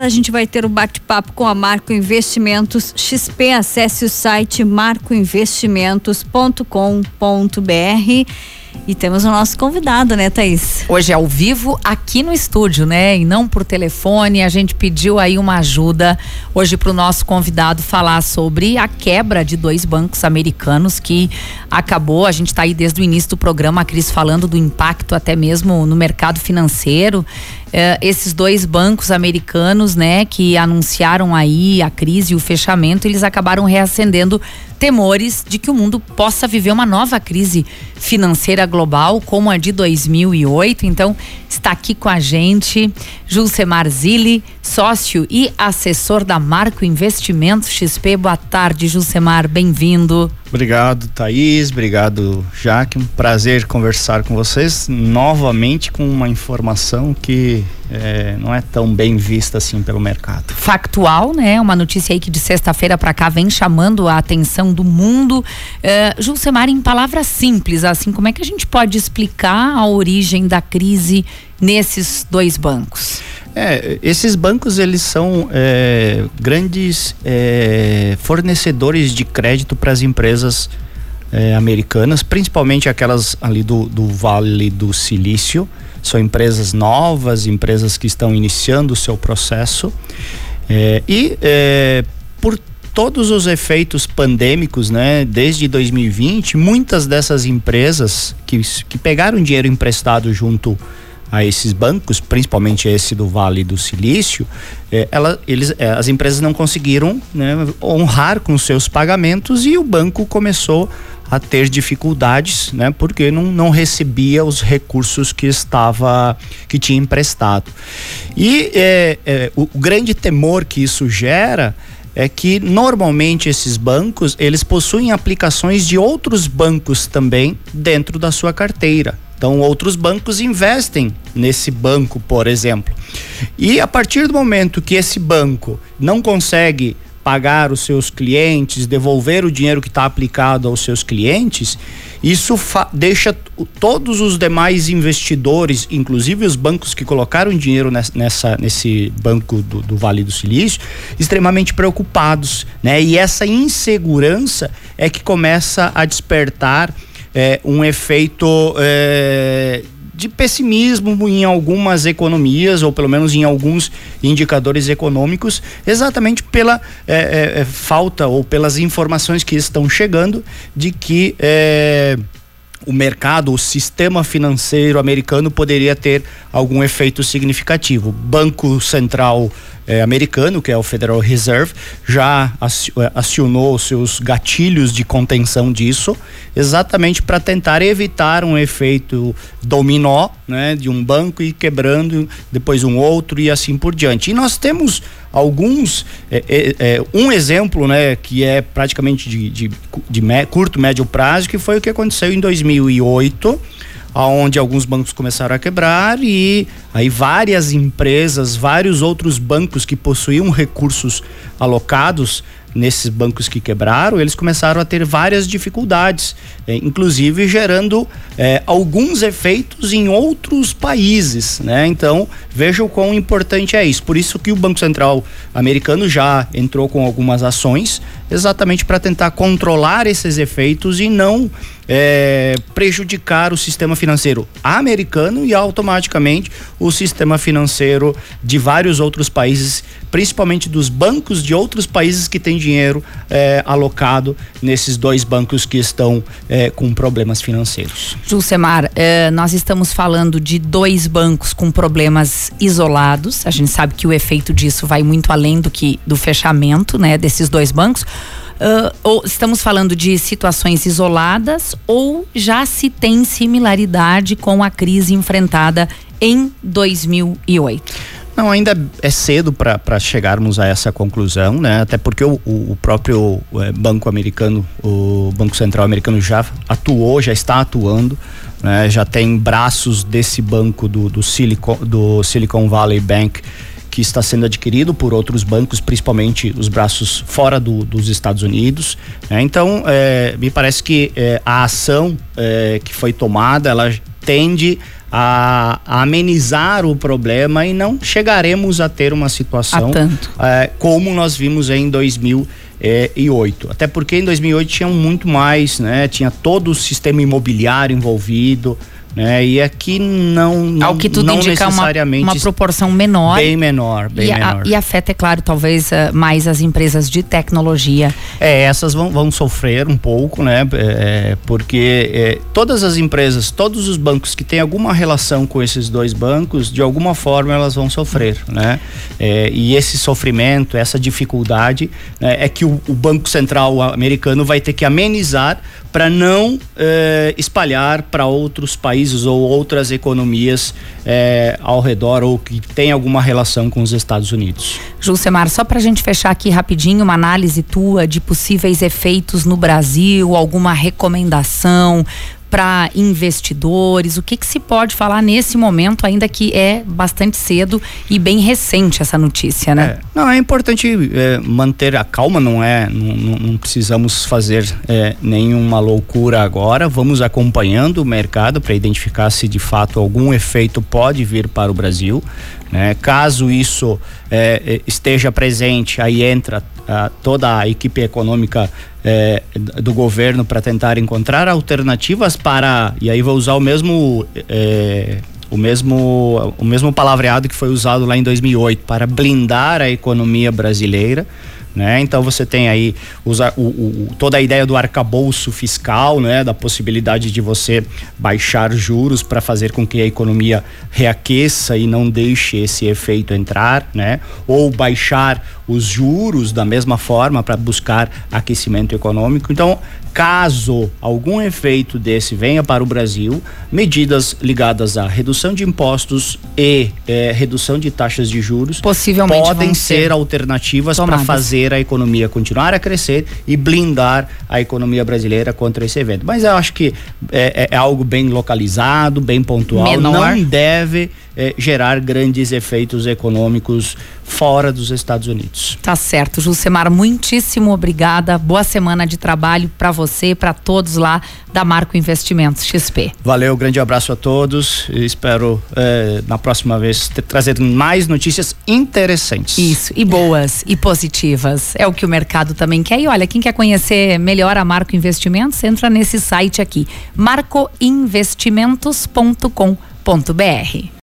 A gente vai ter um bate-papo com a Marco Investimentos XP. Acesse o site marcoinvestimentos.com.br. E temos o nosso convidado, né, Thaís? Hoje é ao vivo aqui no estúdio, né? E não por telefone. A gente pediu aí uma ajuda hoje para o nosso convidado falar sobre a quebra de dois bancos americanos que acabou. A gente está aí desde o início do programa, a Cris falando do impacto até mesmo no mercado financeiro. É, esses dois bancos americanos, né, que anunciaram aí a crise e o fechamento, eles acabaram reacendendo temores de que o mundo possa viver uma nova crise financeira global, como a de 2008. Então, está aqui com a gente Julcemar Zilli, sócio e assessor da Marco Investimentos XP. Boa tarde, Julcemar, bem-vindo. Obrigado, Thaís. Obrigado, Jaque. Um prazer conversar com vocês novamente com uma informação que é, não é tão bem vista assim pelo mercado. Factual, né? Uma notícia aí que de sexta-feira para cá vem chamando a atenção do mundo. É, Julcemar, em palavras simples, assim, como é que a gente pode explicar a origem da crise nesses dois bancos? É, esses bancos eles são é, grandes é, fornecedores de crédito para as empresas é, americanas, principalmente aquelas ali do, do Vale do Silício. São empresas novas, empresas que estão iniciando o seu processo. É, e é, por todos os efeitos pandêmicos, né, desde 2020, muitas dessas empresas que, que pegaram dinheiro emprestado junto a esses bancos, principalmente esse do Vale do Silício, é, ela, eles, é, as empresas não conseguiram né, honrar com seus pagamentos e o banco começou a ter dificuldades, né, porque não, não recebia os recursos que estava que tinha emprestado. E é, é, o, o grande temor que isso gera é que normalmente esses bancos eles possuem aplicações de outros bancos também dentro da sua carteira. Então, outros bancos investem nesse banco, por exemplo. E a partir do momento que esse banco não consegue pagar os seus clientes, devolver o dinheiro que está aplicado aos seus clientes, isso deixa todos os demais investidores, inclusive os bancos que colocaram dinheiro nessa, nesse banco do, do, Vale do Silício, extremamente preocupados, né? E essa insegurança é que começa a despertar é, um efeito é, de pessimismo em algumas economias, ou pelo menos em alguns indicadores econômicos, exatamente pela é, é, é falta ou pelas informações que estão chegando de que é, o mercado, o sistema financeiro americano poderia ter algum efeito significativo. Banco Central é, americano, que é o Federal Reserve, já é, acionou seus gatilhos de contenção disso, exatamente para tentar evitar um efeito dominó, né, de um banco e quebrando depois um outro e assim por diante. E nós temos alguns, é, é, é um exemplo, né, que é praticamente de, de, de curto, médio prazo, que foi o que aconteceu em 2008 aonde alguns bancos começaram a quebrar e aí várias empresas, vários outros bancos que possuíam recursos alocados nesses bancos que quebraram, eles começaram a ter várias dificuldades, eh, inclusive gerando eh, alguns efeitos em outros países, né? Então veja o quão importante é isso. Por isso que o Banco Central americano já entrou com algumas ações, exatamente para tentar controlar esses efeitos e não é, prejudicar o sistema financeiro americano e automaticamente o sistema financeiro de vários outros países, principalmente dos bancos de outros países que têm dinheiro é, alocado nesses dois bancos que estão é, com problemas financeiros. Julcemar, é, nós estamos falando de dois bancos com problemas isolados. A gente sabe que o efeito disso vai muito além do que do fechamento, né, desses dois bancos. Uh, ou estamos falando de situações isoladas ou já se tem similaridade com a crise enfrentada em 2008? Não, ainda é cedo para chegarmos a essa conclusão, né? Até porque o, o próprio é, Banco Americano, o Banco Central Americano já atuou, já está atuando, né? Já tem braços desse banco do, do, Silicon, do Silicon Valley Bank que está sendo adquirido por outros bancos, principalmente os braços fora do, dos Estados Unidos. Né? Então, é, me parece que é, a ação é, que foi tomada, ela tende a, a amenizar o problema e não chegaremos a ter uma situação é, como nós vimos em 2008. Até porque em 2008 tinha muito mais, né? Tinha todo o sistema imobiliário envolvido, né? E aqui não, não Ao que tudo não indica necessariamente uma, uma proporção menor. Bem menor, bem e, menor. A, e afeta, é claro, talvez uh, mais as empresas de tecnologia. É, essas vão, vão sofrer um pouco, né? É, porque é, todas as empresas, todos os bancos que têm alguma relação com esses dois bancos, de alguma forma elas vão sofrer, né? É, e esse sofrimento, essa dificuldade, né, é que o, o Banco Central americano vai ter que amenizar para não eh, espalhar para outros países ou outras economias eh, ao redor ou que tem alguma relação com os Estados Unidos. Jusemar, só para a gente fechar aqui rapidinho, uma análise tua de possíveis efeitos no Brasil, alguma recomendação para investidores? O que, que se pode falar nesse momento, ainda que é bastante cedo e bem recente essa notícia, né? É, não, é importante é, manter a calma, não é? Não, não precisamos fazer é, nenhuma loucura agora. Vamos acompanhando o mercado para identificar se de fato algum efeito pode vir para o Brasil. Né? Caso isso é, é, esteja presente, aí entra a, toda a equipe econômica é, do governo para tentar encontrar alternativas para e aí vou usar o mesmo é, o mesmo o mesmo palavreado que foi usado lá em 2008 para blindar a economia brasileira né? Então você tem aí o, o, toda a ideia do arcabouço fiscal, né? Da possibilidade de você baixar juros para fazer com que a economia reaqueça e não deixe esse efeito entrar, né? Ou baixar os juros da mesma forma para buscar aquecimento econômico. Então, caso algum efeito desse venha para o Brasil, medidas ligadas à redução de impostos e eh, redução de taxas de juros Possivelmente podem ser, ser alternativas para fazer a economia continuar a crescer e blindar a economia brasileira contra esse evento. Mas eu acho que é, é, é algo bem localizado, bem pontual, Menor. não deve é, gerar grandes efeitos econômicos fora dos Estados Unidos. Tá certo, Jusemar, muitíssimo obrigada. Boa semana de trabalho para você, para todos lá da Marco Investimentos XP. Valeu, grande abraço a todos espero é, na próxima vez trazer mais notícias interessantes. Isso, e boas e positivas. É o que o mercado também quer. E olha, quem quer conhecer melhor a Marco Investimentos, entra nesse site aqui, marcoinvestimentos.com.br.